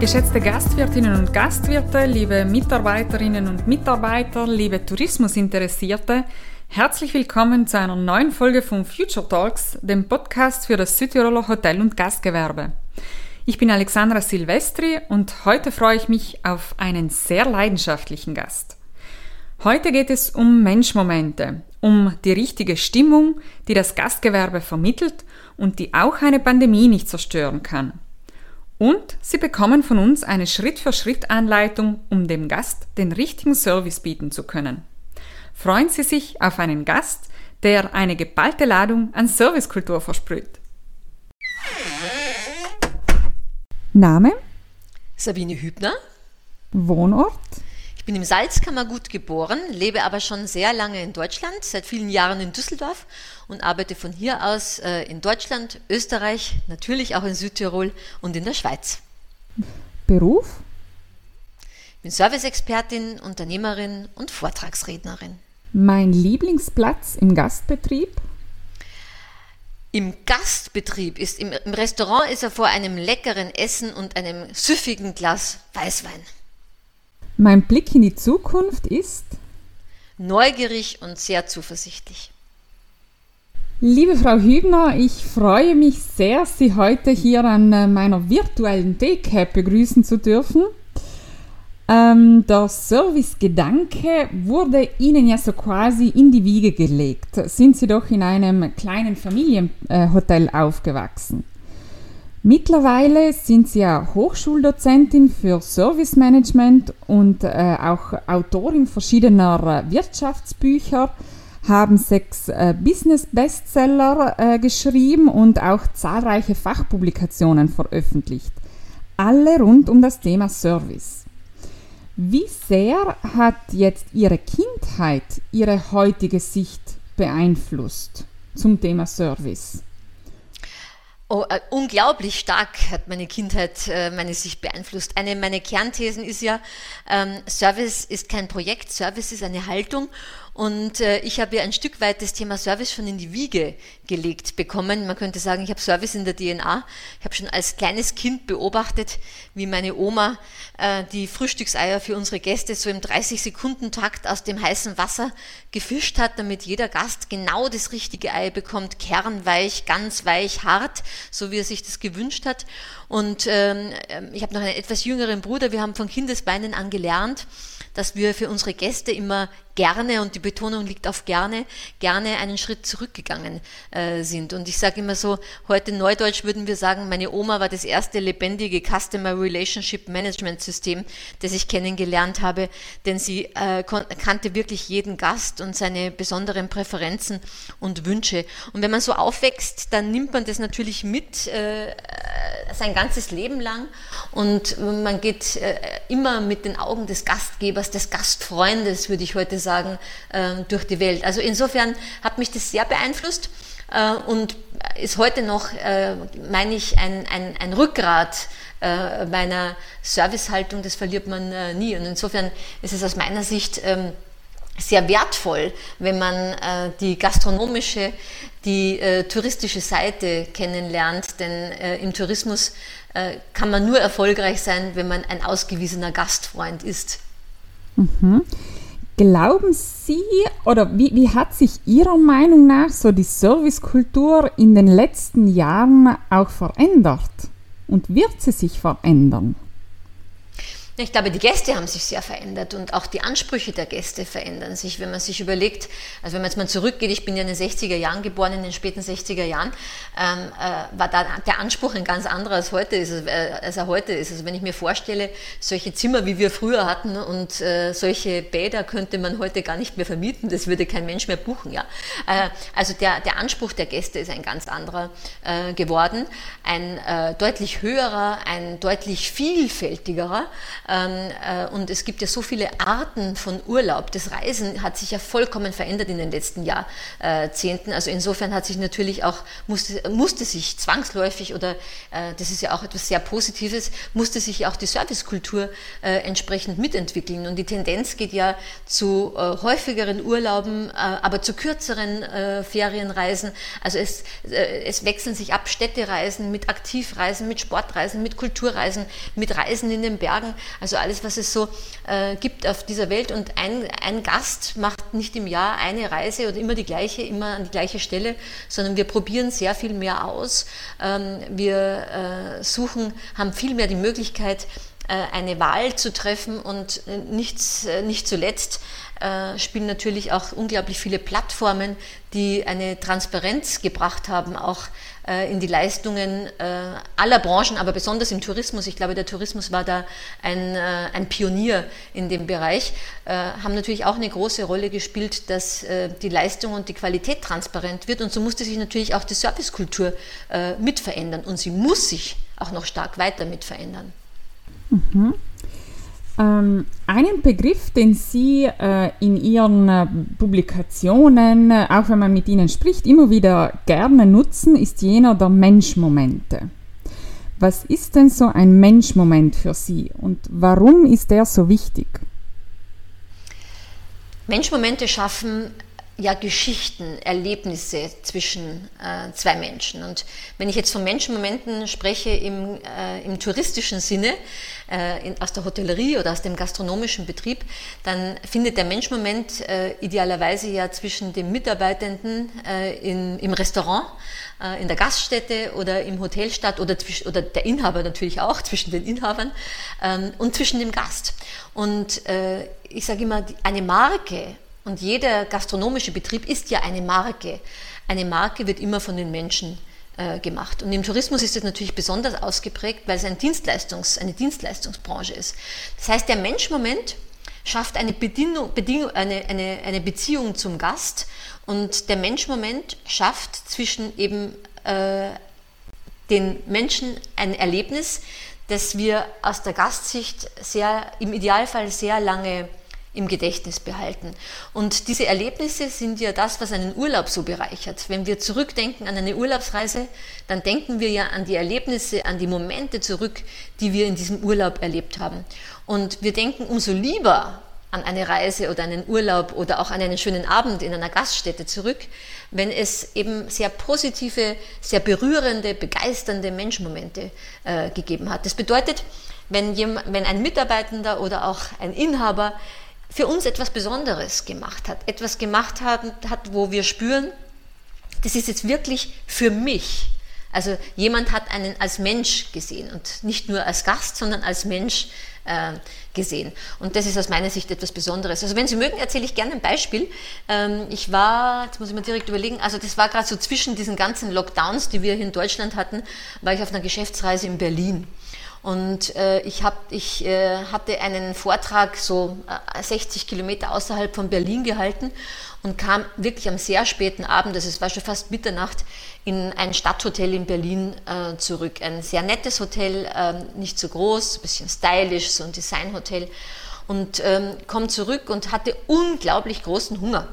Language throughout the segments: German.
Geschätzte Gastwirtinnen und Gastwirte, liebe Mitarbeiterinnen und Mitarbeiter, liebe Tourismusinteressierte, herzlich willkommen zu einer neuen Folge von Future Talks, dem Podcast für das Südtiroler Hotel- und Gastgewerbe. Ich bin Alexandra Silvestri und heute freue ich mich auf einen sehr leidenschaftlichen Gast. Heute geht es um Menschmomente, um die richtige Stimmung, die das Gastgewerbe vermittelt und die auch eine Pandemie nicht zerstören kann. Und Sie bekommen von uns eine Schritt-für-Schritt-Anleitung, um dem Gast den richtigen Service bieten zu können. Freuen Sie sich auf einen Gast, der eine geballte Ladung an Servicekultur versprüht. Name? Sabine Hübner. Wohnort? Bin im Salzkammergut geboren, lebe aber schon sehr lange in Deutschland, seit vielen Jahren in Düsseldorf und arbeite von hier aus äh, in Deutschland, Österreich, natürlich auch in Südtirol und in der Schweiz. Beruf? Ich bin Serviceexpertin, Unternehmerin und Vortragsrednerin. Mein Lieblingsplatz im Gastbetrieb? Im Gastbetrieb ist, im, im Restaurant ist er vor einem leckeren Essen und einem süffigen Glas Weißwein. Mein Blick in die Zukunft ist neugierig und sehr zuversichtlich. Liebe Frau Hübner, ich freue mich sehr, Sie heute hier an äh, meiner virtuellen Decap begrüßen zu dürfen. Ähm, der Servicegedanke wurde Ihnen ja so quasi in die Wiege gelegt. Sind Sie doch in einem kleinen Familienhotel aufgewachsen. Mittlerweile sind Sie ja Hochschuldozentin für Service Management und äh, auch Autorin verschiedener äh, Wirtschaftsbücher, haben sechs äh, Business-Bestseller äh, geschrieben und auch zahlreiche Fachpublikationen veröffentlicht. Alle rund um das Thema Service. Wie sehr hat jetzt Ihre Kindheit Ihre heutige Sicht beeinflusst zum Thema Service? Oh, äh, unglaublich stark hat meine Kindheit äh, meine Sicht beeinflusst. Eine meiner Kernthesen ist ja, ähm, Service ist kein Projekt, Service ist eine Haltung. Und äh, ich habe ja ein Stück weit das Thema Service schon in die Wiege gelegt bekommen. Man könnte sagen, ich habe Service in der DNA. Ich habe schon als kleines Kind beobachtet, wie meine Oma äh, die Frühstückseier für unsere Gäste so im 30-Sekunden-Takt aus dem heißen Wasser gefischt hat, damit jeder Gast genau das richtige Ei bekommt, kernweich, ganz weich, hart, so wie er sich das gewünscht hat. Und ähm, ich habe noch einen etwas jüngeren Bruder. Wir haben von Kindesbeinen an gelernt, dass wir für unsere Gäste immer gerne, und die Betonung liegt auf gerne, gerne einen Schritt zurückgegangen äh, sind. Und ich sage immer so, heute neudeutsch würden wir sagen, meine Oma war das erste lebendige Customer Relationship Management System, das ich kennengelernt habe, denn sie äh, kannte wirklich jeden Gast und seine besonderen Präferenzen und Wünsche. Und wenn man so aufwächst, dann nimmt man das natürlich mit äh, sein ganzes Leben lang und man geht äh, immer mit den Augen des Gastgebers, des Gastfreundes, würde ich heute sagen, sagen, äh, durch die Welt. Also insofern hat mich das sehr beeinflusst äh, und ist heute noch, äh, meine ich, ein, ein, ein Rückgrat meiner Servicehaltung, das verliert man nie. Und insofern ist es aus meiner Sicht ähm, sehr wertvoll, wenn man die gastronomische, die touristische Seite kennenlernt, denn im Tourismus kann man nur erfolgreich sein, wenn man ein ausgewiesener Gastfreund ist. Mhm. Glauben Sie oder wie, wie hat sich Ihrer Meinung nach so die Servicekultur in den letzten Jahren auch verändert? Und wird sie sich verändern? Ich glaube, die Gäste haben sich sehr verändert und auch die Ansprüche der Gäste verändern sich. Wenn man sich überlegt, also wenn man jetzt mal zurückgeht, ich bin ja in den 60er Jahren geboren, in den späten 60er Jahren, ähm, äh, war da der Anspruch ein ganz anderer als heute ist, äh, als er heute ist. Also wenn ich mir vorstelle, solche Zimmer, wie wir früher hatten und äh, solche Bäder könnte man heute gar nicht mehr vermieten, das würde kein Mensch mehr buchen. Ja? Äh, also der, der Anspruch der Gäste ist ein ganz anderer äh, geworden, ein äh, deutlich höherer, ein deutlich vielfältigerer und es gibt ja so viele Arten von Urlaub. Das Reisen hat sich ja vollkommen verändert in den letzten Jahrzehnten. Also insofern hat sich natürlich auch, musste, musste sich zwangsläufig oder äh, das ist ja auch etwas sehr Positives, musste sich auch die Servicekultur äh, entsprechend mitentwickeln. Und die Tendenz geht ja zu häufigeren Urlauben, aber zu kürzeren Ferienreisen. Also es, es wechseln sich ab Städtereisen mit Aktivreisen, mit Sportreisen, mit Kulturreisen, mit Reisen in den Bergen. Also alles, was es so äh, gibt auf dieser Welt. Und ein, ein Gast macht nicht im Jahr eine Reise oder immer die gleiche, immer an die gleiche Stelle, sondern wir probieren sehr viel mehr aus. Ähm, wir äh, suchen, haben viel mehr die Möglichkeit, eine Wahl zu treffen und äh, nichts, äh, nicht zuletzt äh, spielen natürlich auch unglaublich viele Plattformen, die eine Transparenz gebracht haben, auch äh, in die Leistungen äh, aller Branchen, aber besonders im Tourismus. Ich glaube, der Tourismus war da ein, ein Pionier in dem Bereich, haben natürlich auch eine große Rolle gespielt, dass die Leistung und die Qualität transparent wird. Und so musste sich natürlich auch die Servicekultur mit verändern. Und sie muss sich auch noch stark weiter mit verändern. Mhm. Ähm, einen Begriff, den Sie äh, in Ihren äh, Publikationen, äh, auch wenn man mit Ihnen spricht, immer wieder gerne nutzen, ist jener der Menschmomente. Was ist denn so ein Menschmoment für Sie und warum ist der so wichtig? Menschmomente schaffen ja, Geschichten, Erlebnisse zwischen äh, zwei Menschen. Und wenn ich jetzt von Menschenmomenten spreche im, äh, im touristischen Sinne, äh, in, aus der Hotellerie oder aus dem gastronomischen Betrieb, dann findet der Menschmoment äh, idealerweise ja zwischen dem Mitarbeitenden äh, in, im Restaurant, äh, in der Gaststätte oder im Hotel statt oder, oder der Inhaber natürlich auch, zwischen den Inhabern ähm, und zwischen dem Gast. Und ich sage immer, eine Marke und jeder gastronomische Betrieb ist ja eine Marke. Eine Marke wird immer von den Menschen äh, gemacht. Und im Tourismus ist es natürlich besonders ausgeprägt, weil es ein Dienstleistungs-, eine Dienstleistungsbranche ist. Das heißt, der Menschmoment schafft eine, Bedingung, Bedingung, eine, eine, eine Beziehung zum Gast und der Menschmoment schafft zwischen eben äh, den Menschen ein Erlebnis, das wir aus der Gastsicht sehr, im Idealfall sehr lange im Gedächtnis behalten. Und diese Erlebnisse sind ja das, was einen Urlaub so bereichert. Wenn wir zurückdenken an eine Urlaubsreise, dann denken wir ja an die Erlebnisse, an die Momente zurück, die wir in diesem Urlaub erlebt haben. Und wir denken umso lieber an eine Reise oder einen Urlaub oder auch an einen schönen Abend in einer Gaststätte zurück, wenn es eben sehr positive, sehr berührende, begeisternde Menschmomente äh, gegeben hat. Das bedeutet, wenn, jemand, wenn ein Mitarbeitender oder auch ein Inhaber für uns etwas Besonderes gemacht hat, etwas gemacht hat, hat, wo wir spüren, das ist jetzt wirklich für mich. Also jemand hat einen als Mensch gesehen und nicht nur als Gast, sondern als Mensch äh, gesehen. Und das ist aus meiner Sicht etwas Besonderes. Also wenn Sie mögen, erzähle ich gerne ein Beispiel. Ähm, ich war, jetzt muss ich mal direkt überlegen, also das war gerade so zwischen diesen ganzen Lockdowns, die wir hier in Deutschland hatten, war ich auf einer Geschäftsreise in Berlin. Und äh, ich, hab, ich äh, hatte einen Vortrag so äh, 60 Kilometer außerhalb von Berlin gehalten und kam wirklich am sehr späten Abend, also es war schon fast Mitternacht, in ein Stadthotel in Berlin äh, zurück. Ein sehr nettes Hotel, ähm, nicht so groß, ein bisschen stylisch, so ein Designhotel. Und ähm, komme zurück und hatte unglaublich großen Hunger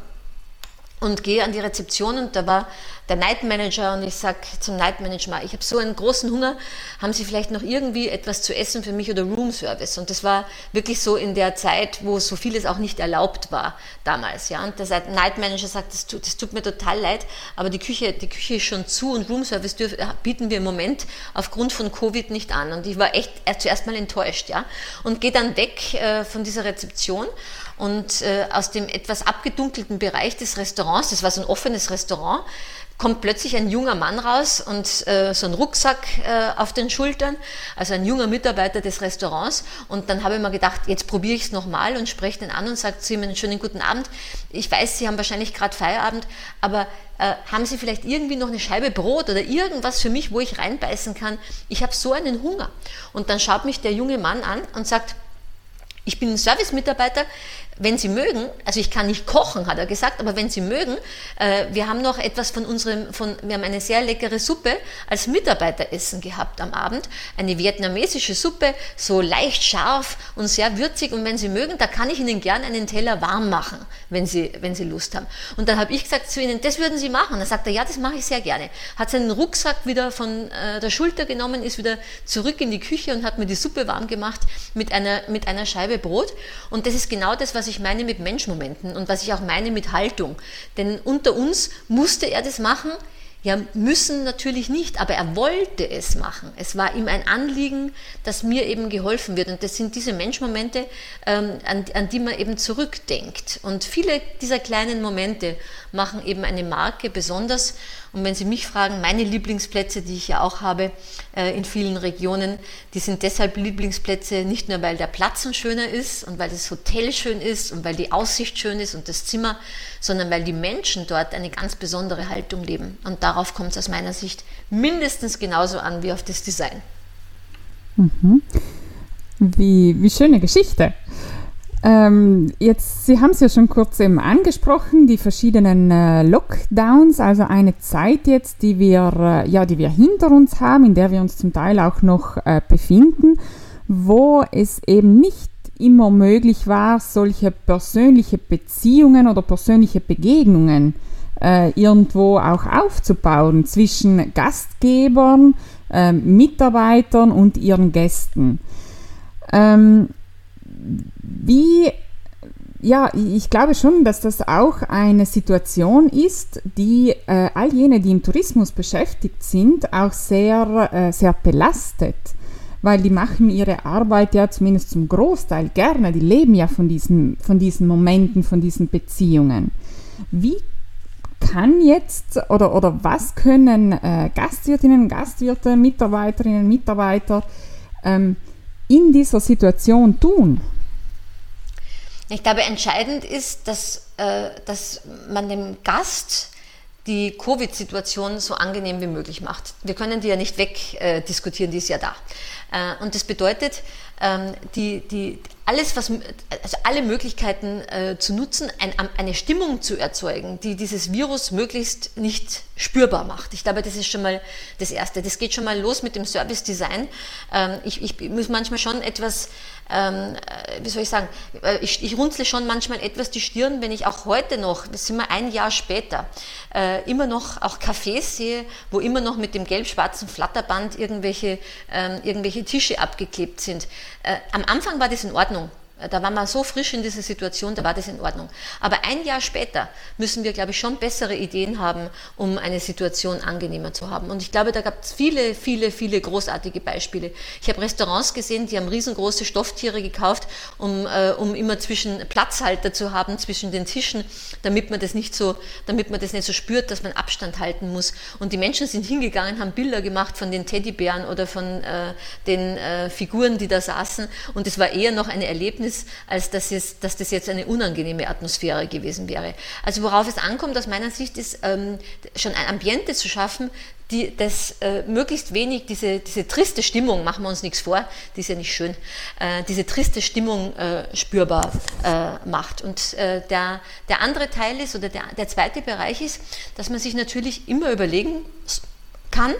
und gehe an die Rezeption und da war der Night Manager und ich sage zum Night Manager, ich habe so einen großen Hunger, haben Sie vielleicht noch irgendwie etwas zu essen für mich oder Room Service? Und das war wirklich so in der Zeit, wo so vieles auch nicht erlaubt war damals. Ja? Und der Night Manager sagt, das tut, das tut mir total leid, aber die Küche, die Küche ist schon zu und Room Service dürf, bieten wir im Moment aufgrund von Covid nicht an. Und ich war echt zuerst mal enttäuscht ja? und gehe dann weg äh, von dieser Rezeption und äh, aus dem etwas abgedunkelten Bereich des Restaurants, das war so ein offenes Restaurant, kommt plötzlich ein junger Mann raus und äh, so ein Rucksack äh, auf den Schultern, also ein junger Mitarbeiter des Restaurants. Und dann habe ich mir gedacht, jetzt probiere ich es nochmal und spreche den an und sage zu ihm einen schönen guten Abend. Ich weiß, Sie haben wahrscheinlich gerade Feierabend, aber äh, haben Sie vielleicht irgendwie noch eine Scheibe Brot oder irgendwas für mich, wo ich reinbeißen kann? Ich habe so einen Hunger. Und dann schaut mich der junge Mann an und sagt, Ich bin ein Service-Mitarbeiter, wenn Sie mögen, also ich kann nicht kochen, hat er gesagt, aber wenn Sie mögen, äh, wir haben noch etwas von unserem, von, wir haben eine sehr leckere Suppe als Mitarbeiteressen gehabt am Abend, eine vietnamesische Suppe, so leicht scharf und sehr würzig und wenn Sie mögen, da kann ich Ihnen gerne einen Teller warm machen, wenn Sie, wenn Sie Lust haben. Und dann habe ich gesagt zu Ihnen, das würden Sie machen. Dann sagt er, ja, das mache ich sehr gerne. Hat seinen Rucksack wieder von äh, der Schulter genommen, ist wieder zurück in die Küche und hat mir die Suppe warm gemacht mit einer, mit einer Scheibe Brot. Und das ist genau das, was was ich meine mit Menschmomenten und was ich auch meine mit Haltung. Denn unter uns musste er das machen, ja, müssen natürlich nicht, aber er wollte es machen. Es war ihm ein Anliegen, dass mir eben geholfen wird. Und das sind diese Menschmomente, ähm, an, an, die man eben zurückdenkt. Und viele dieser kleinen Momente machen eben eine Marke besonders. Und wenn Sie mich fragen, meine Lieblingsplätze, die ich ja auch habe äh, in vielen Regionen, die sind deshalb Lieblingsplätze nicht nur, weil der Platz ein schöner ist und weil das Hotel schön ist und weil die Aussicht schön ist und das Zimmer, sondern weil die Menschen dort eine ganz besondere Haltung leben. Und darauf kommt es aus meiner Sicht mindestens genauso an wie auf das Design. Mhm. Wie, wie schöne Geschichte. Ähm, jetzt, Sie haben es ja schon kurz eben angesprochen, die verschiedenen äh, Lockdowns, also eine Zeit jetzt, die wir, äh, ja, die wir hinter uns haben, in der wir uns zum Teil auch noch äh, befinden, wo es eben nicht immer möglich war, solche persönliche Beziehungen oder persönliche Begegnungen äh, irgendwo auch aufzubauen zwischen Gastgebern, äh, Mitarbeitern und ihren Gästen. Ähm, wie, ja, ich glaube schon, dass das auch eine Situation ist, die äh, all jene, die im Tourismus beschäftigt sind, auch sehr, äh, sehr belastet. Weil die machen ihre Arbeit ja zumindest zum Großteil gerne, die leben ja von diesen, von diesen Momenten, von diesen Beziehungen. Wie kann jetzt oder, oder was können äh, Gastwirtinnen, Gastwirte, Mitarbeiterinnen, Mitarbeiter ähm, in dieser Situation tun? Ich glaube, entscheidend ist, dass, äh, dass man dem Gast die Covid-Situation so angenehm wie möglich macht. Wir können die ja nicht wegdiskutieren, äh, die ist ja da. Äh, und das bedeutet, ähm, die, die, alles, was, also alle Möglichkeiten äh, zu nutzen, ein, eine Stimmung zu erzeugen, die dieses Virus möglichst nicht spürbar macht. Ich glaube, das ist schon mal das Erste. Das geht schon mal los mit dem Service Design. Ähm, ich, ich muss manchmal schon etwas, ähm, äh, wie soll ich sagen, äh, ich, ich runzle schon manchmal etwas die Stirn, wenn ich auch heute noch, das sind wir ein Jahr später, äh, immer noch auch Cafés sehe, wo immer noch mit dem gelb-schwarzen Flatterband irgendwelche, ähm, irgendwelche Tische abgeklebt sind. Äh, am Anfang war das in Ordnung. Äh, da war man so frisch in dieser Situation, da war das in Ordnung. Aber ein Jahr später müssen wir, glaube ich, schon bessere Ideen haben, um eine Situation angenehmer zu haben. Und ich glaube, da gab es viele, viele, viele großartige Beispiele. Ich habe Restaurants gesehen, die haben riesengroße Stofftiere gekauft, um, äh, um immer zwischen Platzhalter zu haben zwischen den Tischen, damit man das nicht so, damit man das nicht so spürt, dass man Abstand halten muss. Und die Menschen sind hingegangen, haben Bilder gemacht von den Teddybären oder von äh, den äh, Figuren, die da saßen. Und es war eher noch ein Erlebnis Erlebnis, als dass, es, dass das jetzt eine unangenehme Atmosphäre gewesen wäre. Also worauf es ankommt aus meiner Sicht ist, ähm, schon ein Ambiente zu schaffen, die das äh, möglichst wenig, diese, diese triste Stimmung, machen wir uns nichts vor, die ist ja nicht schön, äh, diese triste Stimmung äh, spürbar äh, macht. Und äh, der, der andere Teil ist, oder der, der zweite Bereich ist, dass man sich natürlich immer überlegen kann,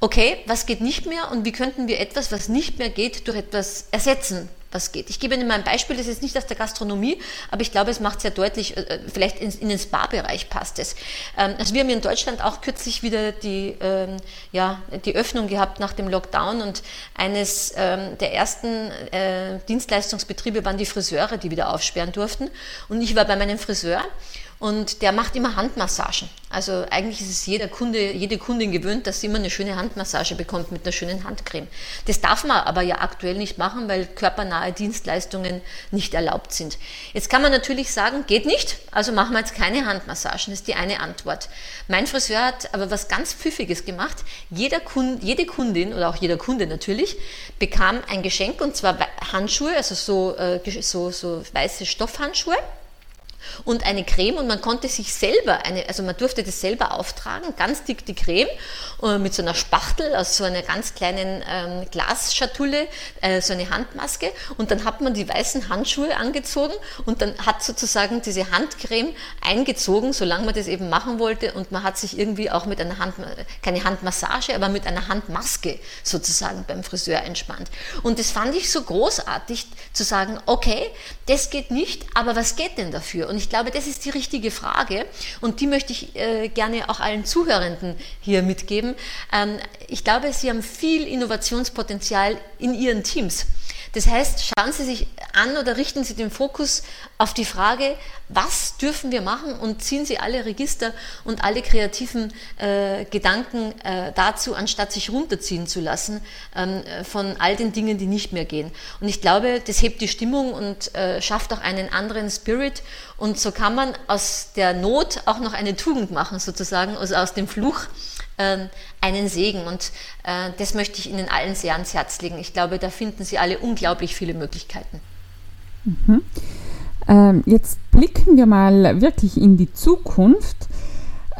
okay, was geht nicht mehr und wie könnten wir etwas, was nicht mehr geht, durch etwas ersetzen, was geht. Ich gebe Ihnen mal ein Beispiel, das ist nicht aus der Gastronomie, aber ich glaube, es macht sehr deutlich, äh, äh, vielleicht in, in den Spa-Bereich passt es. Ähm, also wir haben in Deutschland auch kürzlich wieder die, ähm, ja, die Öffnung gehabt nach dem Lockdown und eines ähm, der ersten äh, Dienstleistungsbetriebe waren die Friseure, die wieder aufsperren durften. Und ich war bei meinem Friseur und der macht immer Handmassagen. Also eigentlich ist es jeder Kunde, jede Kundin gewöhnt, dass sie immer eine schöne Handmassage bekommt mit einer schönen Handcreme. Das darf man aber ja aktuell nicht machen, weil körpernahe Dienstleistungen nicht erlaubt sind. Jetzt kann man natürlich sagen, geht nicht, also machen wir jetzt keine Handmassagen. Ist die eine Antwort. Mein Friseur hat aber was ganz Pfiffiges gemacht. Jeder Kunde, jede Kundin oder auch jeder Kunde natürlich bekam ein Geschenk und zwar Handschuhe, also so, äh, so, so weiße Stoffhandschuhe und eine Creme und man konnte sich selber, eine, also man durfte das selber auftragen, ganz dick die Creme äh, mit so einer Spachtel aus so einer ganz kleinen ähm, Glasschatulle, äh, so eine Handmaske und dann hat man die weißen Handschuhe angezogen und dann hat sozusagen diese Handcreme eingezogen, solange man das eben machen wollte und man hat sich irgendwie auch mit einer Hand, keine Handmassage, aber mit einer Handmaske sozusagen beim Friseur entspannt. Und das fand ich so großartig zu sagen, okay, das geht nicht, aber was geht denn dafür? Und ich glaube, das ist die richtige Frage und die möchte ich äh, gerne auch allen Zuhörenden hier mitgeben. Ähm, ich glaube, Sie haben viel Innovationspotenzial in Ihren Teams. Das heißt, schauen Sie sich an oder richten Sie den Fokus auf die Frage, was dürfen wir machen und ziehen Sie alle Register und alle kreativen äh, Gedanken äh, dazu, anstatt sich runterziehen zu lassen ähm, von all den Dingen, die nicht mehr gehen. Und ich glaube, das hebt die Stimmung und äh, schafft auch einen anderen Spirit und so kann man aus der Not auch noch eine Tugend machen, sozusagen, also aus dem Fluch einen Segen. Und äh, das möchte ich Ihnen allen sehr ans Herz legen. Ich glaube, da finden Sie alle unglaublich viele Möglichkeiten. Mhm. Ähm, jetzt blicken wir mal wirklich in die Zukunft.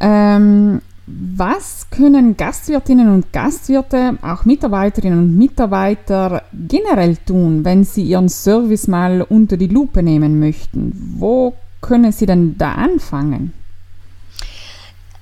Ähm, was können Gastwirtinnen und Gastwirte, auch Mitarbeiterinnen und Mitarbeiter generell tun, wenn sie ihren Service mal unter die Lupe nehmen möchten? Wo können sie denn da anfangen?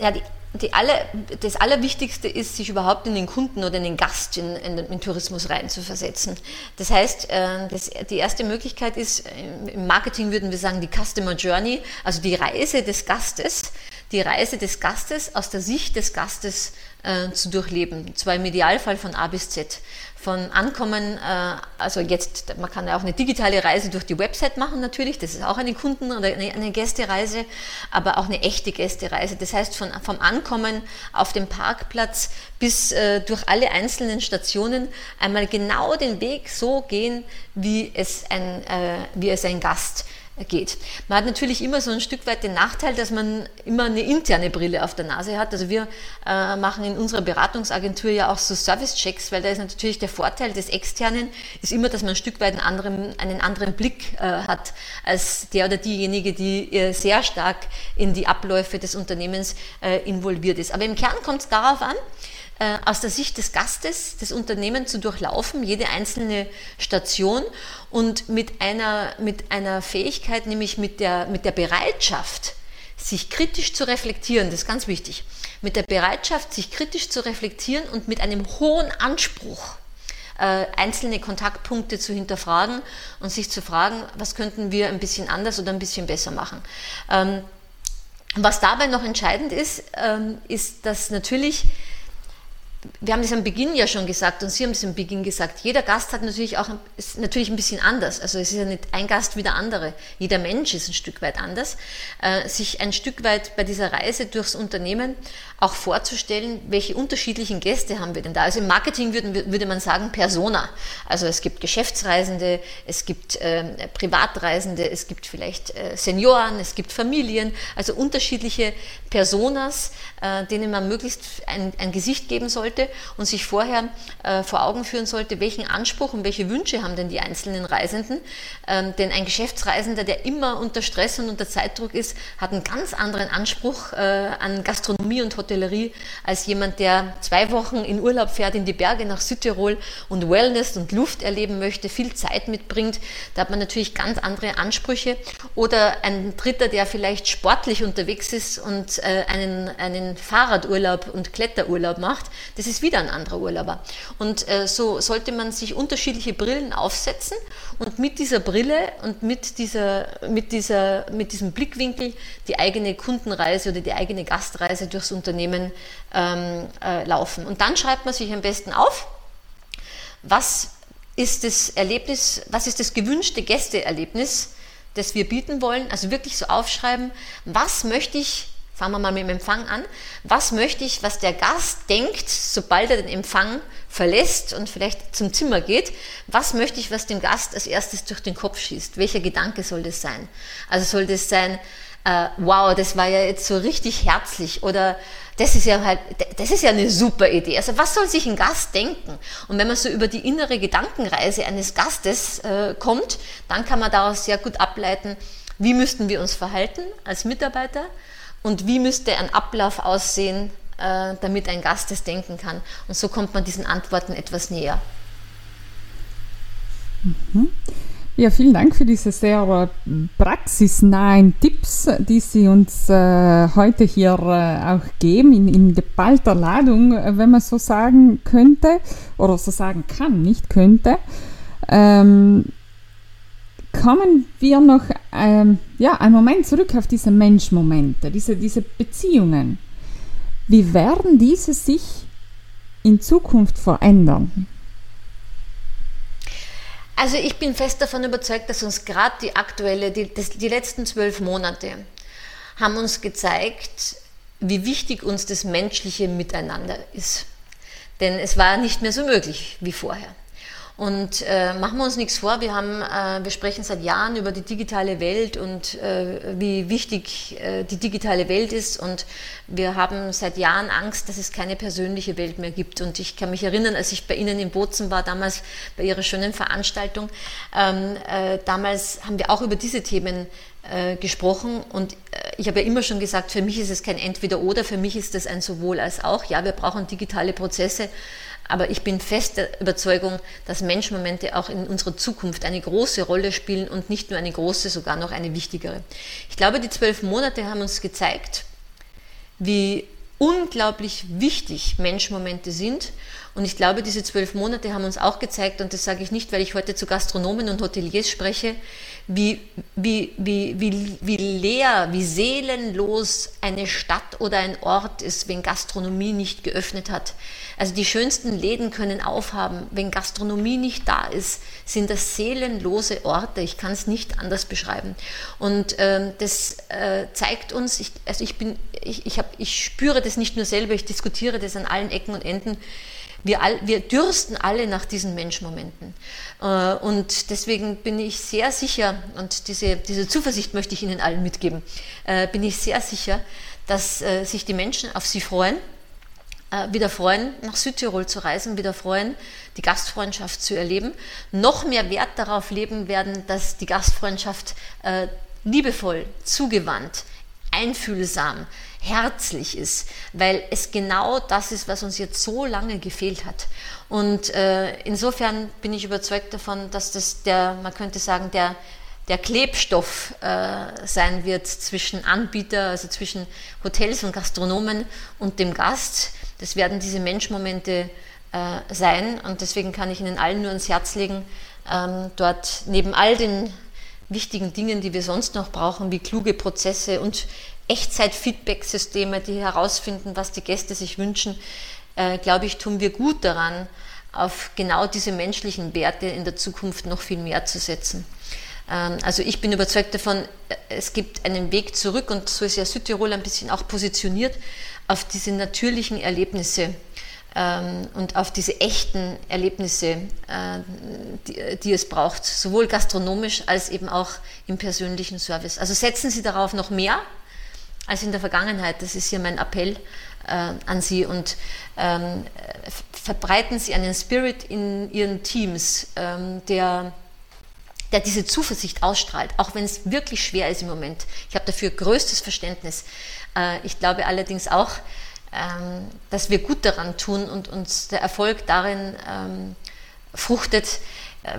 Ja, die die alle, das Allerwichtigste ist, sich überhaupt in den Kunden oder in den Gast in, in den Tourismus reinzuversetzen. Das heißt, äh, das, die erste Möglichkeit ist, im Marketing würden wir sagen, die Customer Journey, also die Reise des Gastes, die Reise des Gastes aus der Sicht des Gastes äh, zu durchleben. Zwar im Idealfall von A bis Z von Ankommen, äh, also jetzt, man kann ja auch eine digitale Reise durch die Website machen natürlich, das ist auch eine Kunden- oder eine, eine Gästereise, aber auch eine echte Gästereise. Das heißt, von, vom Ankommen auf dem Parkplatz bis äh, durch alle einzelnen Stationen einmal genau den Weg so gehen, wie es ein, äh, wie es ein Gast geht. Man hat natürlich immer so ein Stück weit den Nachteil, dass man immer eine interne Brille auf der Nase hat. Also wir äh, machen in unserer Beratungsagentur ja auch so Service-Checks, weil da ist natürlich der Vorteil des Externen, ist immer, dass man ein Stück weit einen anderen, einen anderen Blick äh, hat als der oder diejenige, die äh, sehr stark in die Abläufe des Unternehmens äh, involviert ist. Aber im Kern kommt es darauf an, äh, aus der Sicht des Gastes das Unternehmen zu durchlaufen, jede einzelne Station und mit einer, mit einer Fähigkeit, nämlich mit der, mit der Bereitschaft, sich kritisch zu reflektieren, das ist ganz wichtig, mit der Bereitschaft, sich kritisch zu reflektieren und mit einem hohen Anspruch äh, einzelne Kontaktpunkte zu hinterfragen und sich zu fragen, was könnten wir ein bisschen anders oder ein bisschen besser machen. Ähm, was dabei noch entscheidend ist, ähm, ist, dass natürlich wir haben das am Beginn ja schon gesagt und Sie haben es am Beginn gesagt, jeder Gast hat natürlich auch ist natürlich ein bisschen anders. Also es ist ja nicht ein Gast wie der andere. Jeder Mensch ist ein Stück weit anders. Äh, sich ein Stück weit bei dieser Reise durchs Unternehmen auch vorzustellen, welche unterschiedlichen Gäste haben wir denn da. Also im Marketing würde, würde man sagen Persona. Also es gibt Geschäftsreisende, es gibt äh, Privatreisende, es gibt vielleicht äh, Senioren, es gibt Familien, also unterschiedliche Personas, äh, denen man möglichst ein, ein Gesicht geben sollte sollte und sich vorher äh, vor Augen führen sollte, welchen Anspruch und welche Wünsche haben denn die einzelnen Reisenden. Ähm, denn ein Geschäftsreisender, der immer unter Stress und unter Zeitdruck ist, hat einen ganz anderen Anspruch äh, an Gastronomie und Hotellerie als jemand, der zwei Wochen in Urlaub fährt in die Berge nach Südtirol und Wellness und Luft erleben möchte, viel Zeit mitbringt. Da hat man natürlich ganz andere Ansprüche. Oder ein Dritter, der vielleicht sportlich unterwegs ist und äh, einen, einen Fahrradurlaub und Kletterurlaub macht, das ist wieder ein anderer Urlauber. Und äh, so sollte man sich unterschiedliche Brillen aufsetzen und mit dieser Brille und mit, dieser, mit, dieser, mit diesem Blickwinkel die eigene Kundenreise oder die eigene Gastreise durchs Unternehmen ähm, äh, laufen. Und dann schreibt man sich am besten auf, was ist das Erlebnis, was ist das gewünschte Gästeerlebnis, das wir bieten wollen. Also wirklich so aufschreiben, was möchte ich Fangen wir mal mit dem Empfang an. Was möchte ich, was der Gast denkt, sobald er den Empfang verlässt und vielleicht zum Zimmer geht? Was möchte ich, was dem Gast als erstes durch den Kopf schießt? Welcher Gedanke soll das sein? Also soll das sein, äh, wow, das war ja jetzt so richtig herzlich oder das ist ja halt, das ist ja eine super Idee. Also was soll sich ein Gast denken? Und wenn man so über die innere Gedankenreise eines Gastes äh, kommt, dann kann man daraus sehr gut ableiten, Wie müssten wir uns verhalten als Mitarbeiter und wie müsste ein Ablauf aussehen, äh, damit ein Gast es denken kann. Und so kommt man diesen Antworten etwas näher. Mhm. Ja, vielen Dank für diese sehr praxisnahen Tipps, die Sie uns äh, heute hier äh, auch geben, in, in geballter Ladung, äh, wenn man so sagen könnte, oder so sagen kann, nicht könnte. Ähm, kommen wir noch ähm, ja, einen Moment zurück auf diese Menschmomente, diese, diese Beziehungen. Wie werden diese sich in Zukunft verändern? Also ich bin fest davon überzeugt, dass uns gerade die aktuelle, die, das, die letzten zwölf Monate haben uns gezeigt, wie wichtig uns das menschliche Miteinander ist. Denn es war nicht mehr so möglich wie vorher. Und äh, machen wir uns nichts vor, wir, haben, äh, wir sprechen seit Jahren über die digitale Welt und äh, wie wichtig äh, die digitale Welt ist. Und wir haben seit Jahren Angst, dass es keine persönliche Welt mehr gibt. Und ich kann mich erinnern, als ich bei Ihnen in Bozen war, damals bei Ihrer schönen Veranstaltung, ähm, äh, damals haben wir auch über diese Themen äh, gesprochen und ich habe ja immer schon gesagt, für mich ist es kein Entweder-Oder, für mich ist es ein sowohl als auch. Ja, wir brauchen digitale Prozesse, aber ich bin fest der Überzeugung, dass Menschmomente auch in unserer Zukunft eine große Rolle spielen und nicht nur eine große, sogar noch eine wichtigere. Ich glaube, die zwölf Monate haben uns gezeigt, wie unglaublich wichtig Menschmomente sind. Und ich glaube, diese zwölf Monate haben uns auch gezeigt, und das sage ich nicht, weil ich heute zu Gastronomen und Hoteliers spreche, wie, wie, wie, wie, wie leer, wie seelenlos eine Stadt oder ein Ort ist, wenn Gastronomie nicht geöffnet hat. Also die schönsten Läden können aufhaben. Wenn Gastronomie nicht da ist, sind das seelenlose Orte. Ich kann es nicht anders beschreiben. Und ähm, das äh, zeigt uns, ich, also ich, bin, ich, ich, hab, ich spüre das nicht nur selber, ich diskutiere das an allen Ecken und Enden. Wir, all, wir dürsten alle nach diesen Menschmomenten. Äh, und deswegen bin ich sehr sicher, und diese, diese Zuversicht möchte ich Ihnen allen mitgeben, äh, bin ich sehr sicher, dass äh, sich die Menschen auf Sie freuen, wieder freuen, nach Südtirol zu reisen, wieder freuen, die Gastfreundschaft zu erleben, noch mehr Wert darauf leben werden, dass die Gastfreundschaft liebevoll, zugewandt, einfühlsam, herzlich ist, weil es genau das ist, was uns jetzt so lange gefehlt hat. Und äh, insofern bin ich überzeugt davon, dass das der, man könnte sagen, der, der Klebstoff äh, sein wird zwischen Anbieter, also zwischen Hotels und Gastronomen und dem Gast. Das werden diese Menschmomente äh, sein und deswegen kann ich Ihnen allen nur ans Herz legen, ähm, dort neben all den wichtigen Dingen, die wir sonst noch brauchen, wie kluge Prozesse und Echtzeit-Feedback-Systeme, die herausfinden, was die Gäste sich wünschen, äh, glaube ich, tun wir gut daran, auf genau diese menschlichen Werte in der Zukunft noch viel mehr zu setzen. Ähm, also ich bin überzeugt davon, es gibt einen Weg zurück und so ist ja Südtirol ein bisschen auch positioniert auf diese natürlichen Erlebnisse ähm, und auf diese echten Erlebnisse, äh, die, die, es braucht, sowohl gastronomisch als eben auch im persönlichen Service. Also setzen Sie darauf noch mehr als in der Vergangenheit. Das ist hier mein Appell äh, an Sie und ähm, verbreiten Sie einen Spirit in Ihren Teams, ähm, der, der diese Zuversicht ausstrahlt, auch wenn es wirklich schwer ist im Moment. Ich habe dafür größtes Verständnis. Äh, ich glaube allerdings auch, ähm, dass wir gut daran tun und uns der Erfolg darin ähm, fruchtet,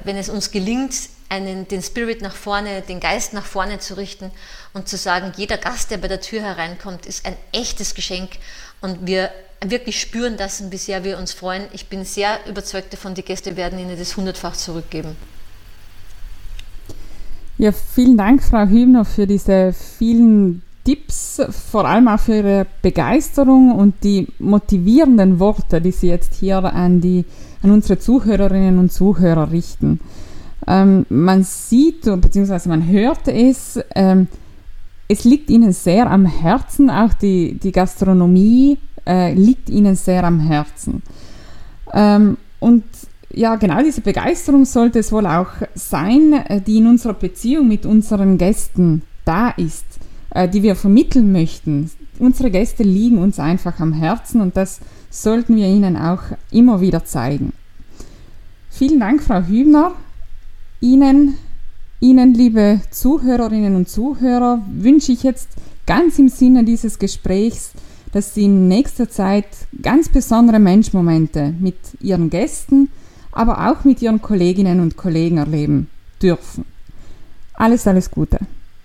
wenn es uns gelingt, einen, den Spirit nach vorne, den Geist nach vorne zu richten und zu sagen, jeder Gast, der bei der Tür hereinkommt, ist ein echtes Geschenk und wir wirklich spüren das und wie sehr wir uns freuen. Ich bin sehr überzeugt davon, die Gäste werden Ihnen das hundertfach zurückgeben. Ja, vielen Dank, Frau Hübner, für diese vielen Tipps, vor allem auch für Ihre Begeisterung und die motivierenden Worte, die Sie jetzt hier an, die, an unsere Zuhörerinnen und Zuhörer richten. Ähm, man sieht bzw. man hört es, ähm, es liegt Ihnen sehr am Herzen, auch die, die Gastronomie äh, liegt Ihnen sehr am Herzen. Ähm, und ja, genau diese Begeisterung sollte es wohl auch sein, äh, die in unserer Beziehung mit unseren Gästen da ist, äh, die wir vermitteln möchten. Unsere Gäste liegen uns einfach am Herzen und das sollten wir ihnen auch immer wieder zeigen. Vielen Dank, Frau Hübner. Ihnen Ihnen, liebe Zuhörerinnen und Zuhörer, wünsche ich jetzt ganz im Sinne dieses Gesprächs, dass Sie in nächster Zeit ganz besondere Menschmomente mit Ihren Gästen, aber auch mit Ihren Kolleginnen und Kollegen erleben dürfen. Alles, alles Gute.